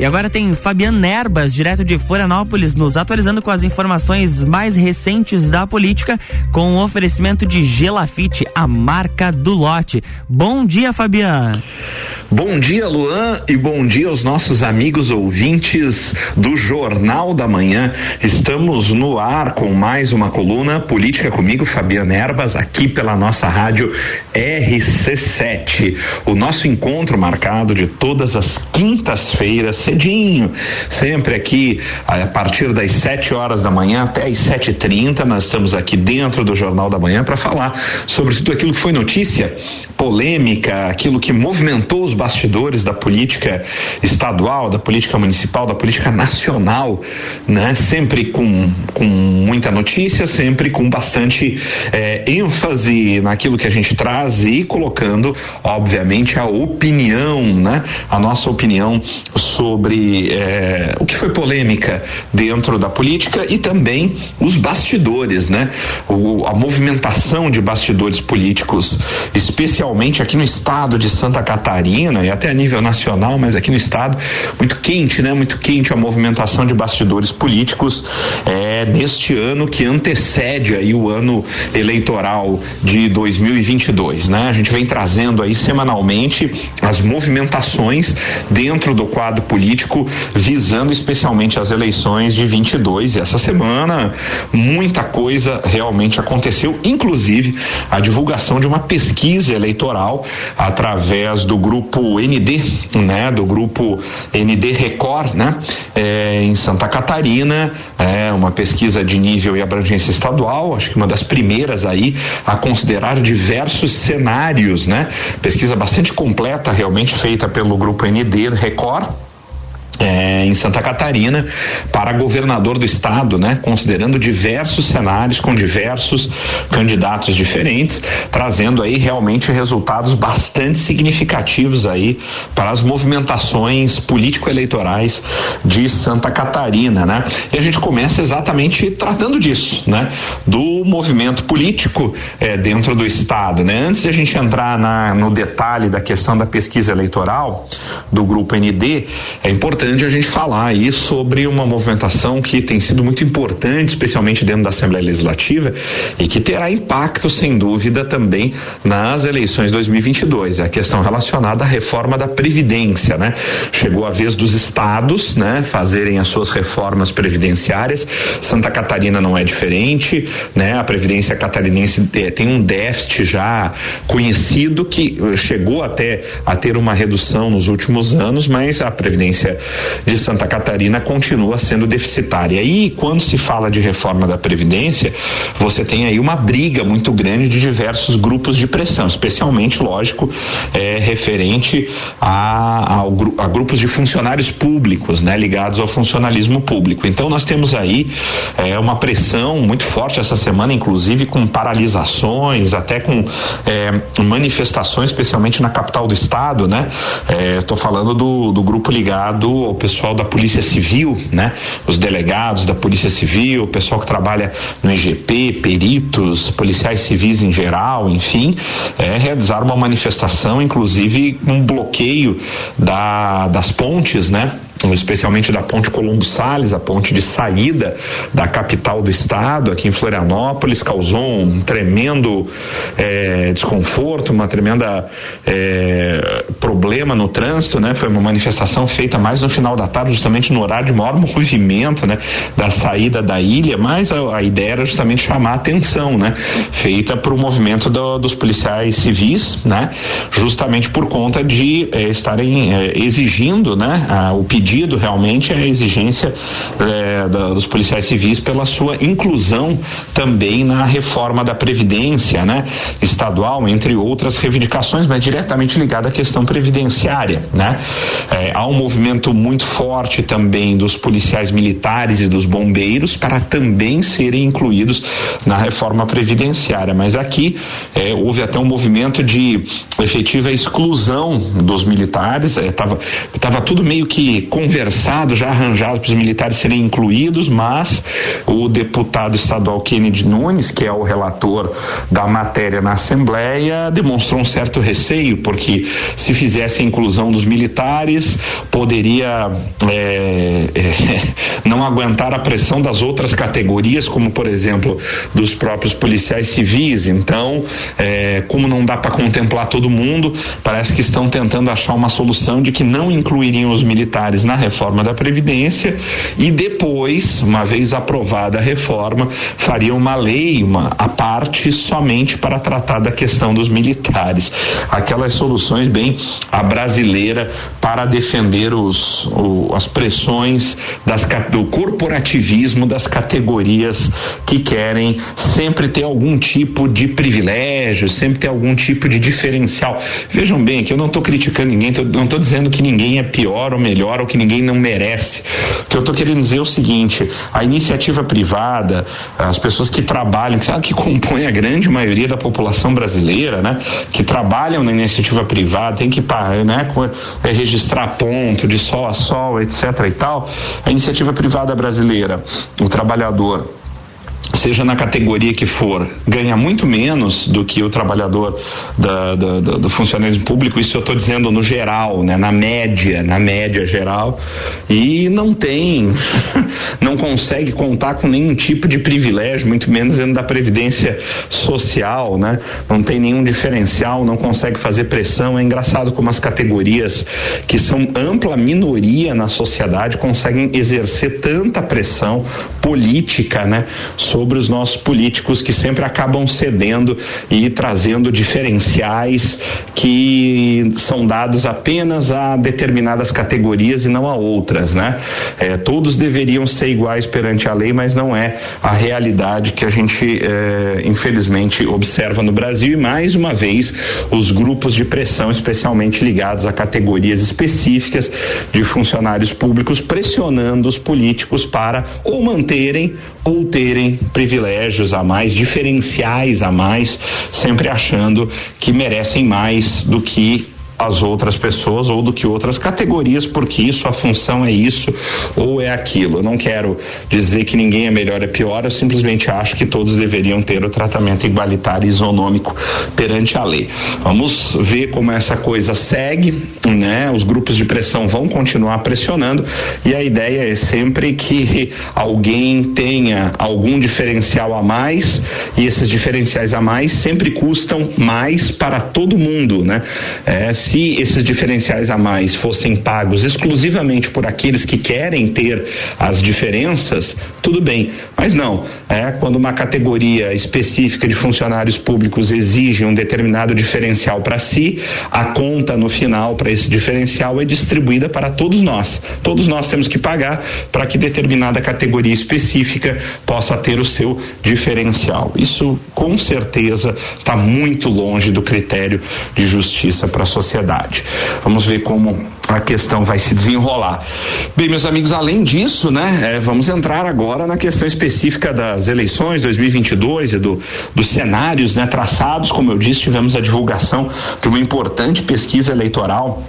E agora tem Fabiano Nerbas, direto de Florianópolis, nos atualizando com as informações mais recentes da política, com o oferecimento de Gelafite, a marca do lote. Bom dia, Fabiano. Bom dia, Luan, e bom dia aos nossos amigos ouvintes do Jornal da Manhã. Estamos no ar com mais uma coluna Política comigo, Fabiana Erbas, aqui pela nossa rádio RC7. O nosso encontro marcado de todas as quintas-feiras, cedinho, sempre aqui a partir das 7 horas da manhã até as 7h30. Nós estamos aqui dentro do Jornal da Manhã para falar sobre tudo aquilo que foi notícia, polêmica, aquilo que movimentou os bastidores da política estadual, da política municipal, da política nacional, né? Sempre com, com muita notícia, sempre com bastante eh, ênfase naquilo que a gente traz e colocando, obviamente, a opinião, né? A nossa opinião sobre eh, o que foi polêmica dentro da política e também os bastidores, né? O, a movimentação de bastidores políticos, especialmente aqui no estado de Santa Catarina e até a nível nacional, mas aqui no estado, muito quente, né? Muito quente a movimentação de bastidores políticos é, neste ano que antecede aí o ano eleitoral de 2022, né? A gente vem trazendo aí semanalmente as movimentações dentro do quadro político visando especialmente as eleições de 22 e essa semana muita coisa realmente aconteceu, inclusive a divulgação de uma pesquisa eleitoral através do grupo grupo ND, né, do grupo ND Record, né, é, em Santa Catarina, é uma pesquisa de nível e abrangência estadual, acho que uma das primeiras aí a considerar diversos cenários, né, pesquisa bastante completa realmente feita pelo grupo ND Record é, em Santa Catarina para governador do estado, né? Considerando diversos cenários com diversos candidatos diferentes, trazendo aí realmente resultados bastante significativos aí para as movimentações político-eleitorais de Santa Catarina, né? E a gente começa exatamente tratando disso, né? Do movimento político é, dentro do estado, né? Antes de a gente entrar na, no detalhe da questão da pesquisa eleitoral do grupo ND, é importante importante a gente falar aí sobre uma movimentação que tem sido muito importante, especialmente dentro da Assembleia Legislativa, e que terá impacto, sem dúvida, também nas eleições 2022. É a questão relacionada à reforma da Previdência, né? Chegou a vez dos estados, né, fazerem as suas reformas previdenciárias. Santa Catarina não é diferente, né? A Previdência catarinense tem um déficit já conhecido que chegou até a ter uma redução nos últimos anos, mas a Previdência de Santa Catarina continua sendo deficitária. E quando se fala de reforma da Previdência, você tem aí uma briga muito grande de diversos grupos de pressão, especialmente, lógico, é, referente a, a, grupos de funcionários públicos, né, ligados ao funcionalismo público. Então nós temos aí é, uma pressão muito forte essa semana, inclusive com paralisações, até com é, manifestações, especialmente na capital do estado, né? Estou é, falando do, do grupo ligado o pessoal da Polícia Civil, né? Os delegados da Polícia Civil, o pessoal que trabalha no IGP, peritos, policiais civis em geral, enfim, é, realizar uma manifestação, inclusive um bloqueio da, das pontes, né? Especialmente da ponte Colombo Sales, a ponte de saída da capital do estado, aqui em Florianópolis, causou um tremendo é, desconforto, uma tremenda é, problema no trânsito, né? Foi uma manifestação feita mais no final da tarde, justamente no horário de maior movimento, né? Da saída da ilha, mas a, a ideia era justamente chamar a atenção, né? Feita para o movimento do, dos policiais civis, né? Justamente por conta de é, estarem exigindo, né? A, o pedido pedido realmente é a exigência é, da, dos policiais civis pela sua inclusão também na reforma da Previdência, né? Estadual, entre outras reivindicações, mas diretamente ligada à questão previdenciária, né? É, há um movimento muito forte também dos policiais militares e dos bombeiros para também serem incluídos na reforma previdenciária, mas aqui é, houve até um movimento de efetiva exclusão dos militares, estava é, tava tudo meio que conversado, já arranjado para os militares serem incluídos, mas o deputado estadual Kennedy Nunes, que é o relator da matéria na Assembleia, demonstrou um certo receio, porque se fizesse a inclusão dos militares, poderia é, é, não aguentar a pressão das outras categorias, como por exemplo dos próprios policiais civis. Então, é, como não dá para contemplar todo mundo, parece que estão tentando achar uma solução de que não incluiriam os militares na reforma da Previdência e depois, uma vez aprovada a reforma, fariam uma lei, uma a parte somente para tratar da questão dos militares. Aquelas soluções bem a brasileira para defender os, o, as pressões das, do corporativismo das categorias que querem sempre ter algum tipo de privilégio, sempre ter algum tipo de diferencial. Vejam bem que eu não estou criticando ninguém, tô, não estou dizendo que ninguém é pior ou melhor ou que ninguém não merece. O que eu estou querendo dizer é o seguinte: a iniciativa privada, as pessoas que trabalham, que sabe que compõem a grande maioria da população brasileira, né, que trabalham na iniciativa privada, tem que né, é, registrar ponto de sol a sol, etc. e tal. A iniciativa privada brasileira, o trabalhador seja na categoria que for, ganha muito menos do que o trabalhador da, da, da, do funcionalismo público, isso eu estou dizendo no geral, né, na média, na média geral, e não tem, não consegue contar com nenhum tipo de privilégio, muito menos dentro da previdência social, né? Não tem nenhum diferencial, não consegue fazer pressão. É engraçado como as categorias que são ampla minoria na sociedade conseguem exercer tanta pressão política, né, sobre os nossos políticos que sempre acabam cedendo e trazendo diferenciais que são dados apenas a determinadas categorias e não a outras, né? É, todos deveriam ser iguais perante a lei, mas não é a realidade que a gente é, infelizmente observa no Brasil e mais uma vez os grupos de pressão, especialmente ligados a categorias específicas de funcionários públicos, pressionando os políticos para ou manterem ou terem privilégios a mais, diferenciais a mais, sempre achando que merecem mais do que as outras pessoas ou do que outras categorias, porque isso, a função é isso ou é aquilo. Eu não quero dizer que ninguém é melhor ou é pior, eu simplesmente acho que todos deveriam ter o tratamento igualitário e isonômico perante a lei. Vamos ver como essa coisa segue, né? Os grupos de pressão vão continuar pressionando e a ideia é sempre que alguém tenha algum diferencial a mais e esses diferenciais a mais sempre custam mais para todo mundo, né? É, esses diferenciais a mais fossem pagos exclusivamente por aqueles que querem ter as diferenças, tudo bem. Mas não, é quando uma categoria específica de funcionários públicos exige um determinado diferencial para si, a conta no final para esse diferencial é distribuída para todos nós. Todos nós temos que pagar para que determinada categoria específica possa ter o seu diferencial. Isso com certeza está muito longe do critério de justiça para a sociedade sociedade. Vamos ver como a questão vai se desenrolar. Bem, meus amigos, além disso, né, é, vamos entrar agora na questão específica das eleições 2022 e do, dos cenários, né, traçados. Como eu disse, tivemos a divulgação de uma importante pesquisa eleitoral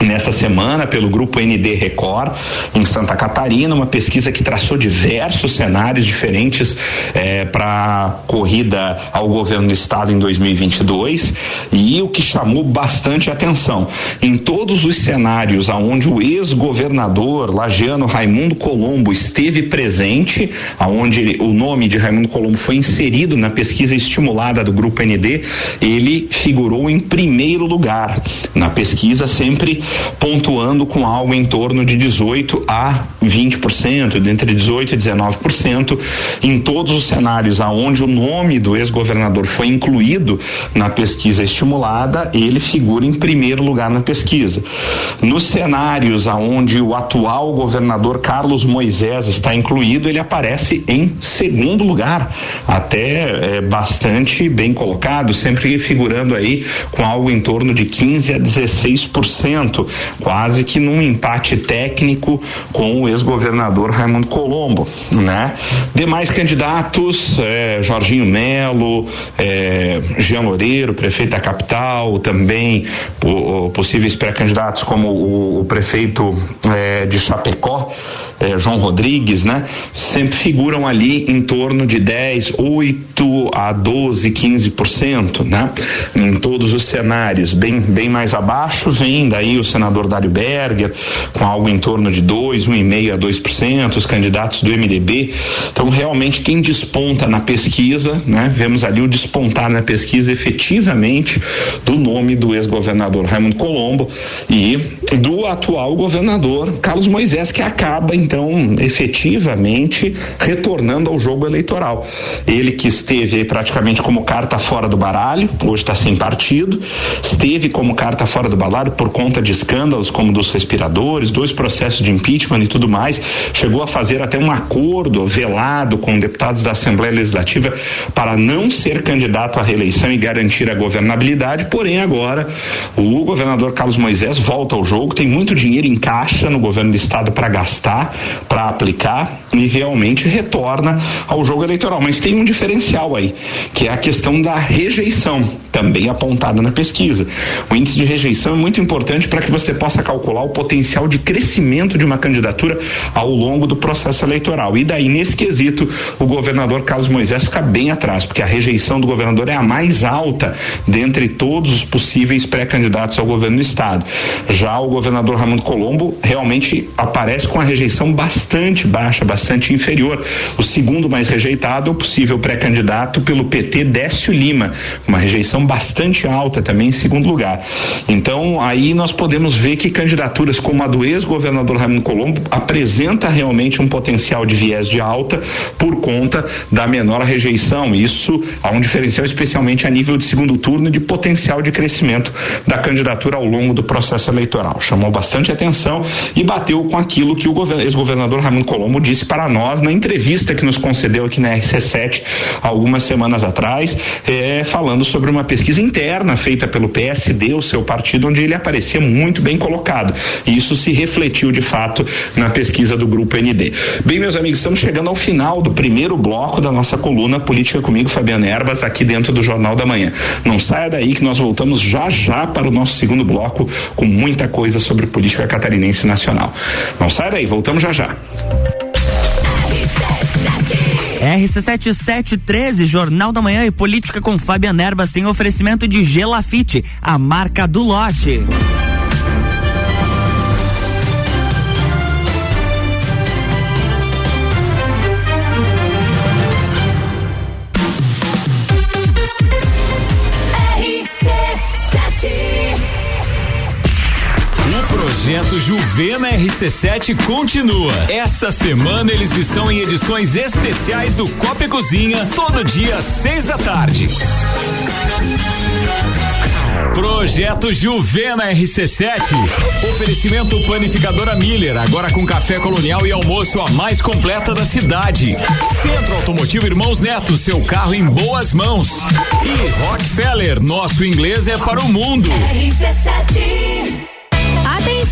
nessa semana pelo grupo ND Record em Santa Catarina, uma pesquisa que traçou diversos cenários diferentes eh, para corrida ao governo do estado em 2022 e o que chamou bastante atenção. Em todos os cenários aonde o ex-governador lagiano Raimundo Colombo esteve presente, aonde o nome de Raimundo Colombo foi inserido na pesquisa estimulada do grupo ND, ele figurou em primeiro lugar. Na pesquisa sempre pontuando com algo em torno de 18 a 20%, entre 18 e 19%, em todos os cenários aonde o nome do ex-governador foi incluído na pesquisa estimulada, ele figura em primeiro lugar na pesquisa. Nos cenários aonde o atual governador Carlos Moisés está incluído, ele aparece em segundo lugar, até é, bastante bem colocado, sempre figurando aí com algo em torno de 15 a 16%. Momento quase que num empate técnico com o ex-governador Raimundo Colombo, né? Demais candidatos, é, Jorginho Melo, é, Jean Loureiro, prefeito da capital, também possíveis pré-candidatos como o, o prefeito é, de Chapecó, é, João Rodrigues, né? Sempre figuram ali em torno de 10, 8 a 12, 15%, né? Em todos os cenários, bem, bem mais abaixo vem daí o senador Dário Berger, com algo em torno de 2, 1,5 a 2%, os candidatos do MDB. Então, realmente, quem desponta na pesquisa, né? Vemos ali o despontar na pesquisa efetivamente do nome do ex-governador Raimundo Colombo e do atual governador Carlos Moisés, que acaba, então, efetivamente retornando ao jogo eleitoral. Ele que esteve praticamente como carta fora do baralho, hoje está sem partido, esteve como carta fora do baralho por conta de escândalos como dos respiradores, dois processos de impeachment e tudo mais, chegou a fazer até um acordo velado com deputados da Assembleia Legislativa para não ser candidato à reeleição e garantir a governabilidade, porém agora o governador Carlos Moisés volta ao jogo, tem muito dinheiro em caixa no governo do estado para gastar, para aplicar e realmente retorna ao jogo eleitoral. Mas tem um diferencial aí, que é a questão da rejeição, também apontada na pesquisa. O índice de rejeição é muito importante para que você possa calcular o potencial de crescimento de uma candidatura ao longo do processo eleitoral. E daí, nesse quesito, o governador Carlos Moisés fica bem atrás, porque a rejeição do governador é a mais alta dentre todos os possíveis pré-candidatos ao governo do estado. Já o governador Ramon Colombo realmente aparece com a rejeição bastante baixa, bastante inferior. O segundo mais rejeitado é o possível pré-candidato pelo PT Décio Lima, uma rejeição bastante alta também em segundo lugar. Então, aí nós podemos ver que candidaturas como a do ex-governador Raimundo Colombo apresenta realmente um potencial de viés de alta por conta da menor rejeição. Isso há um diferencial especialmente a nível de segundo turno de potencial de crescimento da candidatura ao longo do processo eleitoral. Chamou bastante atenção e bateu com aquilo que o ex-governador Raimundo Colombo disse para nós na entrevista que nos concedeu aqui na RC7 algumas semanas atrás, é, falando sobre uma pesquisa interna feita pelo PSD, o seu partido, onde ele aparecia muito bem colocado. E isso se refletiu de fato na pesquisa do Grupo ND. Bem, meus amigos, estamos chegando ao final do primeiro bloco da nossa coluna Política comigo, Fabiano Erbas, aqui dentro do Jornal da Manhã. Não saia daí que nós voltamos já já para o nosso segundo bloco com muita coisa sobre política catarinense nacional. Não saia daí, voltamos já já. RC7713, Jornal da Manhã e Política com Fabiana Erbas tem oferecimento de Gelafite, a marca do lote. Projeto Juvena RC7 continua. Essa semana eles estão em edições especiais do Copa e Cozinha, todo dia às seis da tarde. Projeto Juvena RC7. Oferecimento Panificadora Miller, agora com café colonial e almoço a mais completa da cidade. Centro Automotivo Irmãos Neto, seu carro em boas mãos. E Rockefeller, nosso inglês é para o mundo. RC7.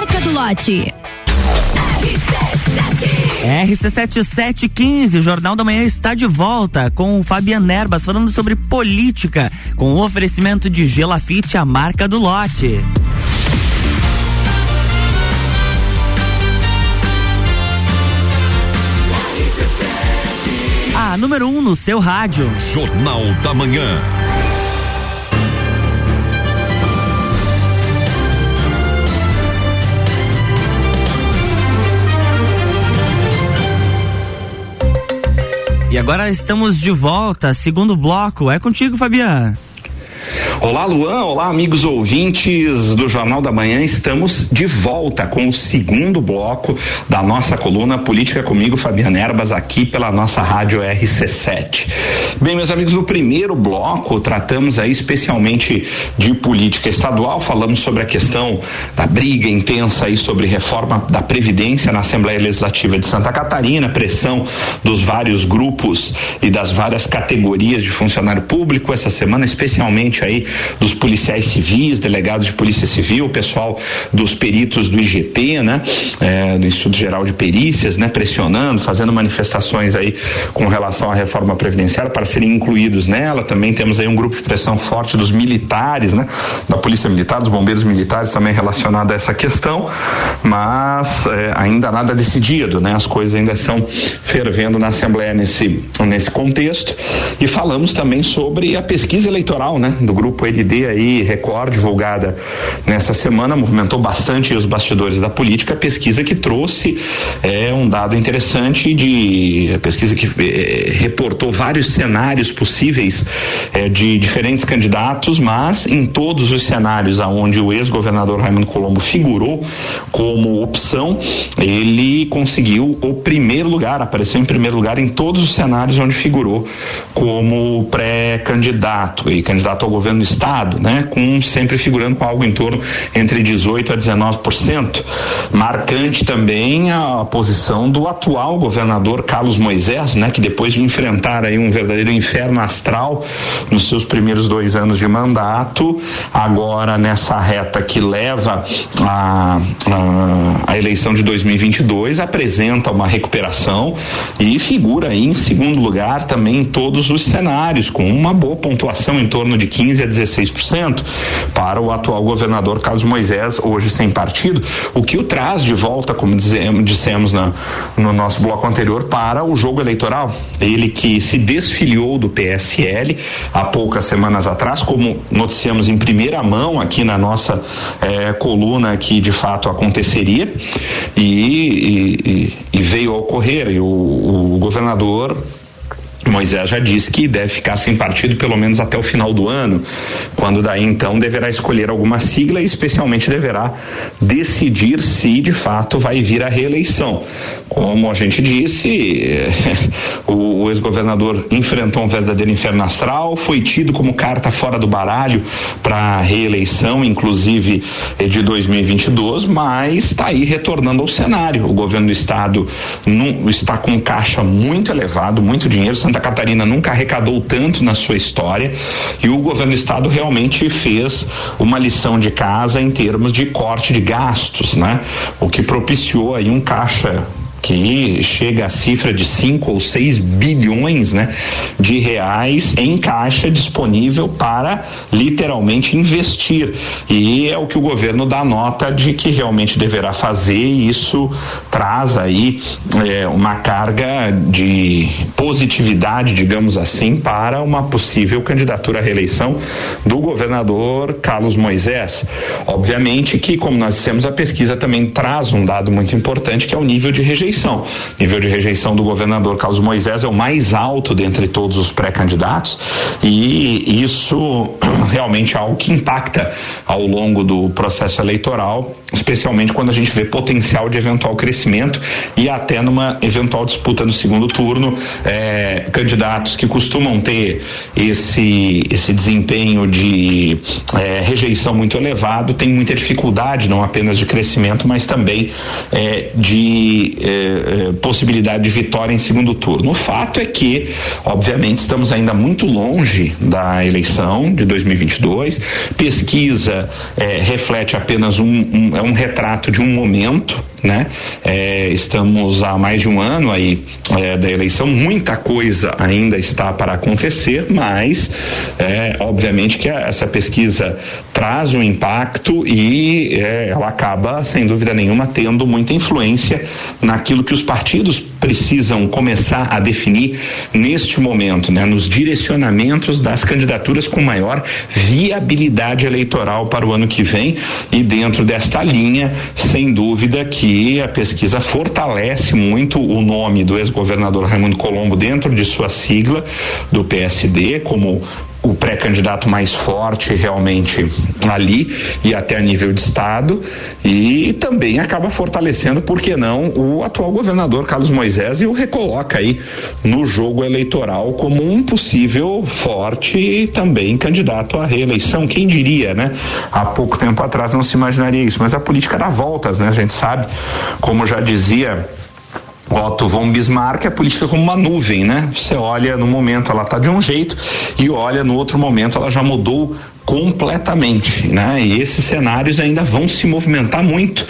marca do lote. RC7715, o Jornal da Manhã está de volta com o Fabiano Nerbas falando sobre política, com o oferecimento de Gelafite, a marca do lote. A número 1 um no seu rádio. Jornal da Manhã. E agora estamos de volta, segundo bloco. É contigo, Fabiano. Olá, Luan. Olá, amigos ouvintes do Jornal da Manhã. Estamos de volta com o segundo bloco da nossa coluna Política comigo, Fabiana Erbas, aqui pela nossa rádio RC7. Bem, meus amigos, no primeiro bloco tratamos aí especialmente de política estadual, falamos sobre a questão da briga intensa aí sobre reforma da Previdência na Assembleia Legislativa de Santa Catarina, pressão dos vários grupos e das várias categorias de funcionário público essa semana, especialmente aí dos policiais civis, delegados de polícia civil, pessoal dos peritos do IGP, né, é, do Instituto Geral de Perícias, né, pressionando, fazendo manifestações aí com relação à reforma previdenciária para serem incluídos nela. Também temos aí um grupo de pressão forte dos militares, né, da Polícia Militar, dos bombeiros militares também relacionado a essa questão, mas é, ainda nada decidido, né? As coisas ainda estão fervendo na Assembleia nesse nesse contexto. E falamos também sobre a pesquisa eleitoral, né, do grupo grupo ND aí, Record, divulgada nessa semana, movimentou bastante os bastidores da política, pesquisa que trouxe é, um dado interessante de pesquisa que é, reportou vários cenários possíveis é, de diferentes candidatos, mas em todos os cenários aonde o ex-governador Raimundo Colombo figurou como opção, ele conseguiu o primeiro lugar, apareceu em primeiro lugar em todos os cenários onde figurou como pré-candidato e candidato ao governo estado, né, com sempre figurando com algo em torno entre 18 a 19%. Marcante também a posição do atual governador Carlos Moisés, né, que depois de enfrentar aí um verdadeiro inferno astral nos seus primeiros dois anos de mandato, agora nessa reta que leva a, a, a eleição de 2022 apresenta uma recuperação e figura aí em segundo lugar também em todos os cenários com uma boa pontuação em torno de 15 a 16% para o atual governador Carlos Moisés, hoje sem partido, o que o traz de volta, como dizemos, dissemos na, no nosso bloco anterior, para o jogo eleitoral. Ele que se desfiliou do PSL há poucas semanas atrás, como noticiamos em primeira mão aqui na nossa eh, coluna que de fato aconteceria, e, e, e veio a ocorrer. E o, o governador Moisés já disse que deve ficar sem partido pelo menos até o final do ano, quando daí então deverá escolher alguma sigla e especialmente deverá decidir se de fato vai vir a reeleição. Como a gente disse, o, o ex-governador enfrentou um verdadeiro inferno astral, foi tido como carta fora do baralho para reeleição, inclusive eh, de 2022, mas está aí retornando ao cenário. O governo do estado não, está com caixa muito elevado, muito dinheiro Santa Catarina nunca arrecadou tanto na sua história e o governo do estado realmente fez uma lição de casa em termos de corte de gastos, né? O que propiciou aí um caixa que chega à cifra de 5 ou 6 bilhões né, de reais em caixa disponível para literalmente investir. E é o que o governo dá nota de que realmente deverá fazer, e isso traz aí é, uma carga de positividade, digamos assim, para uma possível candidatura à reeleição do governador Carlos Moisés. Obviamente que, como nós dissemos, a pesquisa também traz um dado muito importante que é o nível de rejeição rejeição. O nível de rejeição do governador Carlos Moisés é o mais alto dentre todos os pré-candidatos e isso realmente é algo que impacta ao longo do processo eleitoral, especialmente quando a gente vê potencial de eventual crescimento e até numa eventual disputa no segundo turno, eh, candidatos que costumam ter esse esse desempenho de eh, rejeição muito elevado têm muita dificuldade não apenas de crescimento, mas também eh, de eh, possibilidade de vitória em segundo turno. O fato é que, obviamente, estamos ainda muito longe da eleição de 2022. Pesquisa eh, reflete apenas um, um, é um retrato de um momento, né? Estamos há mais de um ano aí da eleição, muita coisa ainda está para acontecer, mas obviamente que essa pesquisa traz um impacto e ela acaba, sem dúvida nenhuma, tendo muita influência naquilo que os partidos precisam começar a definir neste momento, né, nos direcionamentos das candidaturas com maior viabilidade eleitoral para o ano que vem. E dentro desta linha, sem dúvida que a pesquisa fortalece muito o nome do ex-governador Raimundo Colombo dentro de sua sigla do PSD como o pré-candidato mais forte realmente ali e até a nível de estado. E também acaba fortalecendo, por que não, o atual governador Carlos Moisés e o recoloca aí no jogo eleitoral como um possível forte e também candidato à reeleição. Quem diria, né? Há pouco tempo atrás não se imaginaria isso, mas a política dá voltas, né? A gente sabe, como já dizia Otto von Bismarck, a política como uma nuvem, né? Você olha no momento ela está de um jeito e olha no outro momento ela já mudou completamente, né? E esses cenários ainda vão se movimentar muito,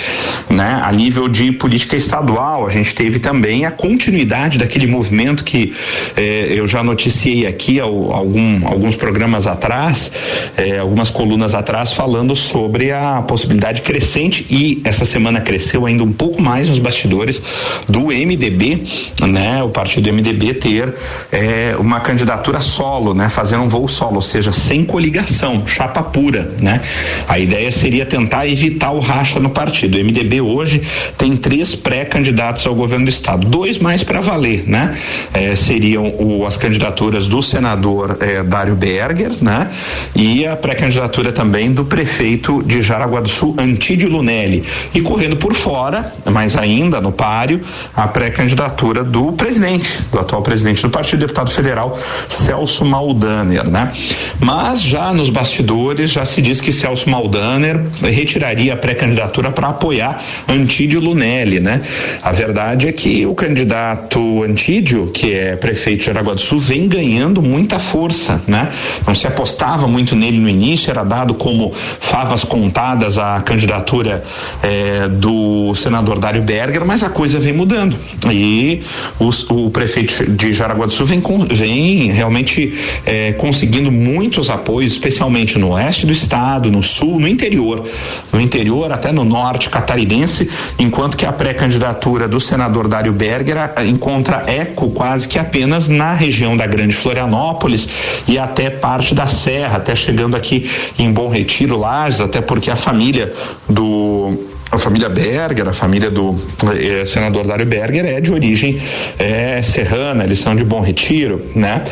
né? A nível de política estadual, a gente teve também a continuidade daquele movimento que eh, eu já noticiei aqui ao, algum, alguns programas atrás, eh, algumas colunas atrás, falando sobre a possibilidade crescente e essa semana cresceu ainda um pouco mais nos bastidores do MDB, né? O partido MDB ter eh, uma candidatura solo, né? Fazendo um voo solo, ou seja, sem coligação chapa pura, né? A ideia seria tentar evitar o racha no partido. O MDB hoje tem três pré-candidatos ao governo do estado, dois mais para valer, né? É, seriam o, as candidaturas do senador é, Dário Berger, né? E a pré-candidatura também do prefeito de Jaraguá do Sul, Antídio Lunelli. E correndo por fora, mas ainda no páreo, a pré-candidatura do presidente, do atual presidente do partido, deputado federal Celso Maldaner, né? Mas já nos bastidores bastidores já se diz que Celso Maldaner retiraria a pré-candidatura para apoiar Antídio Lunelli, né? A verdade é que o candidato Antídio, que é prefeito de Aragua do Sul, vem ganhando muita força, né? Não se apostava muito nele no início, era dado como favas contadas a candidatura eh, do senador Dário Berger, mas a coisa vem mudando e os, o prefeito de Jaraguá do Sul vem, vem realmente eh, conseguindo muitos apoios, especialmente principalmente no oeste do estado, no sul, no interior, no interior até no norte catarinense, enquanto que a pré-candidatura do senador Dário Berger encontra eco quase que apenas na região da Grande Florianópolis e até parte da Serra, até chegando aqui em Bom Retiro, Lages, até porque a família do a família Berger, a família do eh, senador Dário Berger é de origem eh, serrana, eles são de Bom Retiro, né?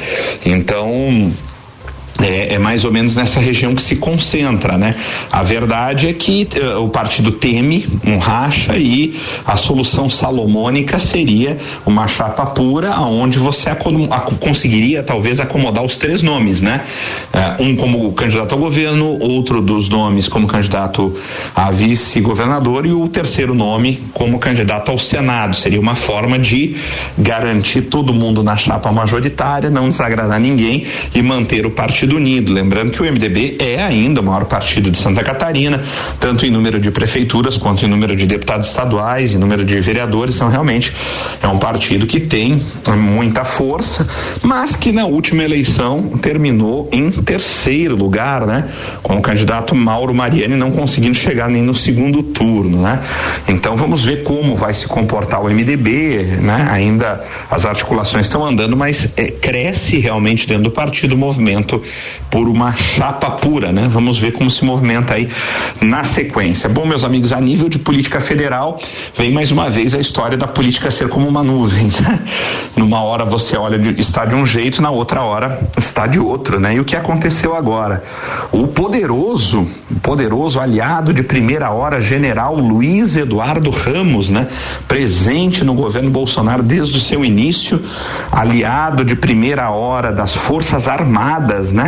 Então é, é, mais ou menos nessa região que se concentra, né? A verdade é que uh, o partido teme um racha e a solução salomônica seria uma chapa pura, aonde você conseguiria talvez acomodar os três nomes, né? Uh, um como candidato ao governo, outro dos nomes como candidato a vice-governador e o terceiro nome como candidato ao Senado. Seria uma forma de garantir todo mundo na chapa majoritária, não desagradar ninguém e manter o partido Partido Unido. Lembrando que o MDB é ainda o maior partido de Santa Catarina, tanto em número de prefeituras quanto em número de deputados estaduais, em número de vereadores. Então, realmente, é um partido que tem muita força, mas que na última eleição terminou em terceiro lugar, né? Com o candidato Mauro Mariani não conseguindo chegar nem no segundo turno, né? Então, vamos ver como vai se comportar o MDB, né? Ainda as articulações estão andando, mas é, cresce realmente dentro do partido o movimento por uma chapa pura, né? Vamos ver como se movimenta aí na sequência. Bom, meus amigos, a nível de política federal, vem mais uma vez a história da política ser como uma nuvem. Né? Numa hora você olha de, está de um jeito, na outra hora está de outro, né? E o que aconteceu agora? O poderoso, poderoso aliado de primeira hora, general Luiz Eduardo Ramos, né? Presente no governo Bolsonaro desde o seu início, aliado de primeira hora das Forças Armadas, né?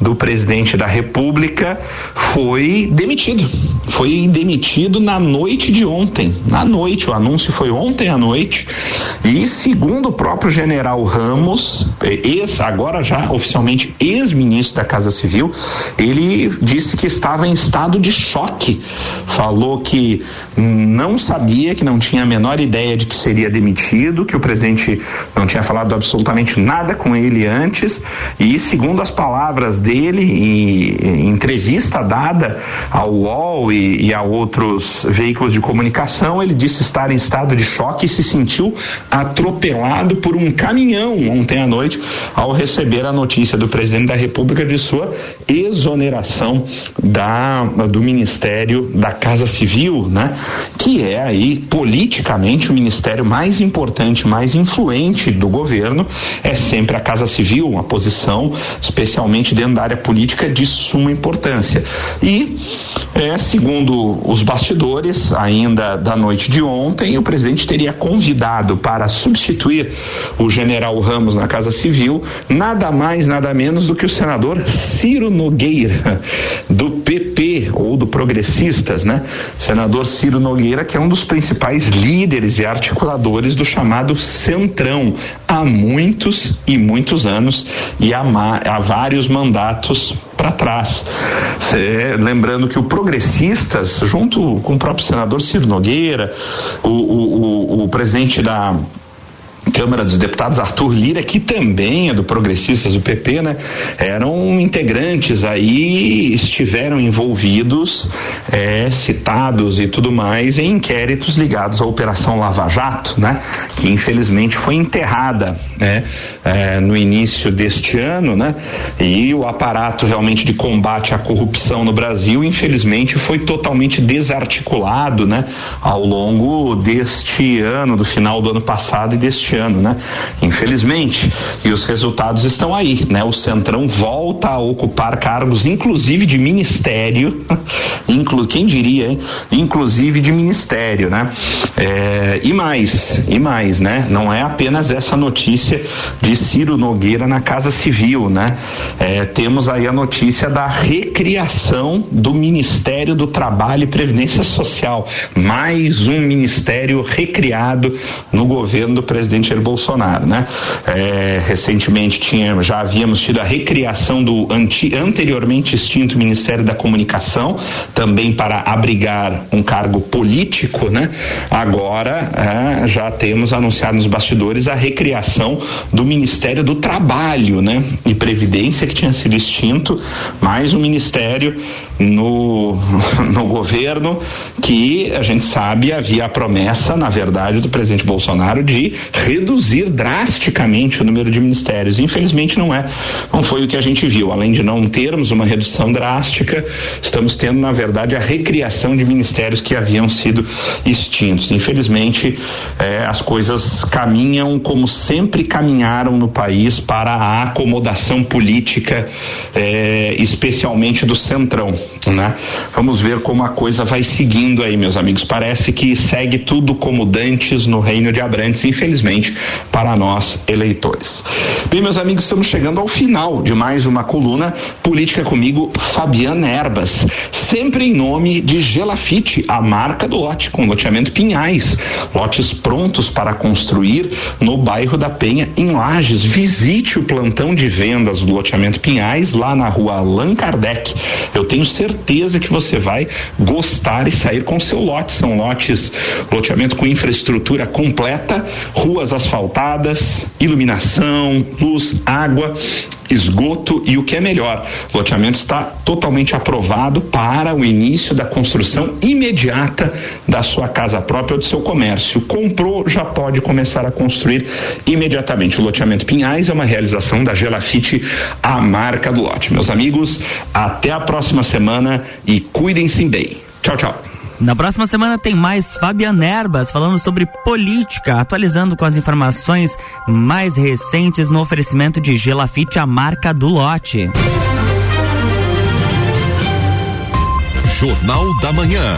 do presidente da República foi demitido. Foi demitido na noite de ontem. Na noite, o anúncio foi ontem à noite. E segundo o próprio general Ramos, ex, agora já oficialmente ex-ministro da Casa Civil, ele disse que estava em estado de choque. Falou que não sabia, que não tinha a menor ideia de que seria demitido, que o presidente não tinha falado absolutamente nada com ele antes. E segundo as palavras dele, em, em entrevista dada ao UOL e, e a outros veículos de comunicação, ele disse estar em estado de choque e se sentiu atropelado por um caminhão ontem à noite ao receber a notícia do presidente da República de sua exoneração da do Ministério da Casa Civil, né? Que é aí politicamente o ministério mais importante, mais influente do governo, é sempre a Casa Civil, uma posição especialmente dentro da área política de suma importância. E é, segundo os bastidores, ainda da noite de ontem, o presidente teria convidado para substituir o general Ramos na Casa Civil nada mais, nada menos do que o senador Ciro Nogueira, do PP ou do Progressistas, né? Senador Ciro Nogueira, que é um dos principais líderes e articuladores do chamado Centrão há muitos e muitos anos e há, há vários mandatos para trás. Cê, lembrando que o Progressistas, junto com o próprio senador Ciro Nogueira, o, o, o, o presidente da Câmara dos Deputados, Arthur Lira, que também é do Progressistas do PP, né? Eram integrantes aí, estiveram envolvidos, é, citados e tudo mais em inquéritos ligados à Operação Lava Jato, né? Que infelizmente foi enterrada, né? É, no início deste ano, né? E o aparato realmente de combate à corrupção no Brasil, infelizmente, foi totalmente desarticulado, né? Ao longo deste ano, do final do ano passado e deste ano, né? Infelizmente. E os resultados estão aí, né? O Centrão volta a ocupar cargos, inclusive de ministério, inclu quem diria, hein? Inclusive de ministério, né? É, e mais, e mais, né? Não é apenas essa notícia de Ciro Nogueira na Casa Civil, né? É, temos aí a notícia da recriação do Ministério do Trabalho e Previdência Social, mais um ministério recriado no governo do presidente Jair Bolsonaro, né? É, recentemente tinha, já havíamos tido a recriação do anti, anteriormente extinto Ministério da Comunicação, também para abrigar um cargo político, né? Agora é, já temos anunciado nos bastidores a recriação do Ministério do Trabalho, né? E Previdência que tinha sido extinto, mais um ministério no, no governo que a gente sabe havia a promessa, na verdade, do presidente Bolsonaro de reduzir drasticamente o número de ministérios. Infelizmente não é, não foi o que a gente viu. Além de não termos uma redução drástica, estamos tendo, na verdade, a recriação de ministérios que haviam sido extintos. Infelizmente, eh, as coisas caminham como sempre caminharam no país para a acomodação política, eh, especialmente do centrão né? Vamos ver como a coisa vai seguindo aí, meus amigos. Parece que segue tudo como dantes no reino de Abrantes, infelizmente, para nós eleitores. Bem, meus amigos, estamos chegando ao final de mais uma coluna Política comigo, Fabiana Erbas, sempre em nome de Gelafite, a marca do lote, com loteamento Pinhais, lotes prontos para construir no bairro da Penha, em Lages. Visite o plantão de vendas do loteamento Pinhais lá na rua Allan Kardec. Eu tenho certeza que você vai gostar e sair com seu lote. São lotes, loteamento com infraestrutura completa, ruas asfaltadas, iluminação, luz, água, esgoto e o que é melhor, o loteamento está totalmente aprovado para o início da construção imediata da sua casa própria ou do seu comércio. Comprou, já pode começar a construir imediatamente. O loteamento Pinhais é uma realização da Gelafite, a marca do lote. Meus amigos, até a próxima semana e cuidem-se bem. Tchau, tchau. Na próxima semana tem mais Fabiana Erbas falando sobre política, atualizando com as informações mais recentes no oferecimento de Gelafite, a marca do lote. Jornal da Manhã.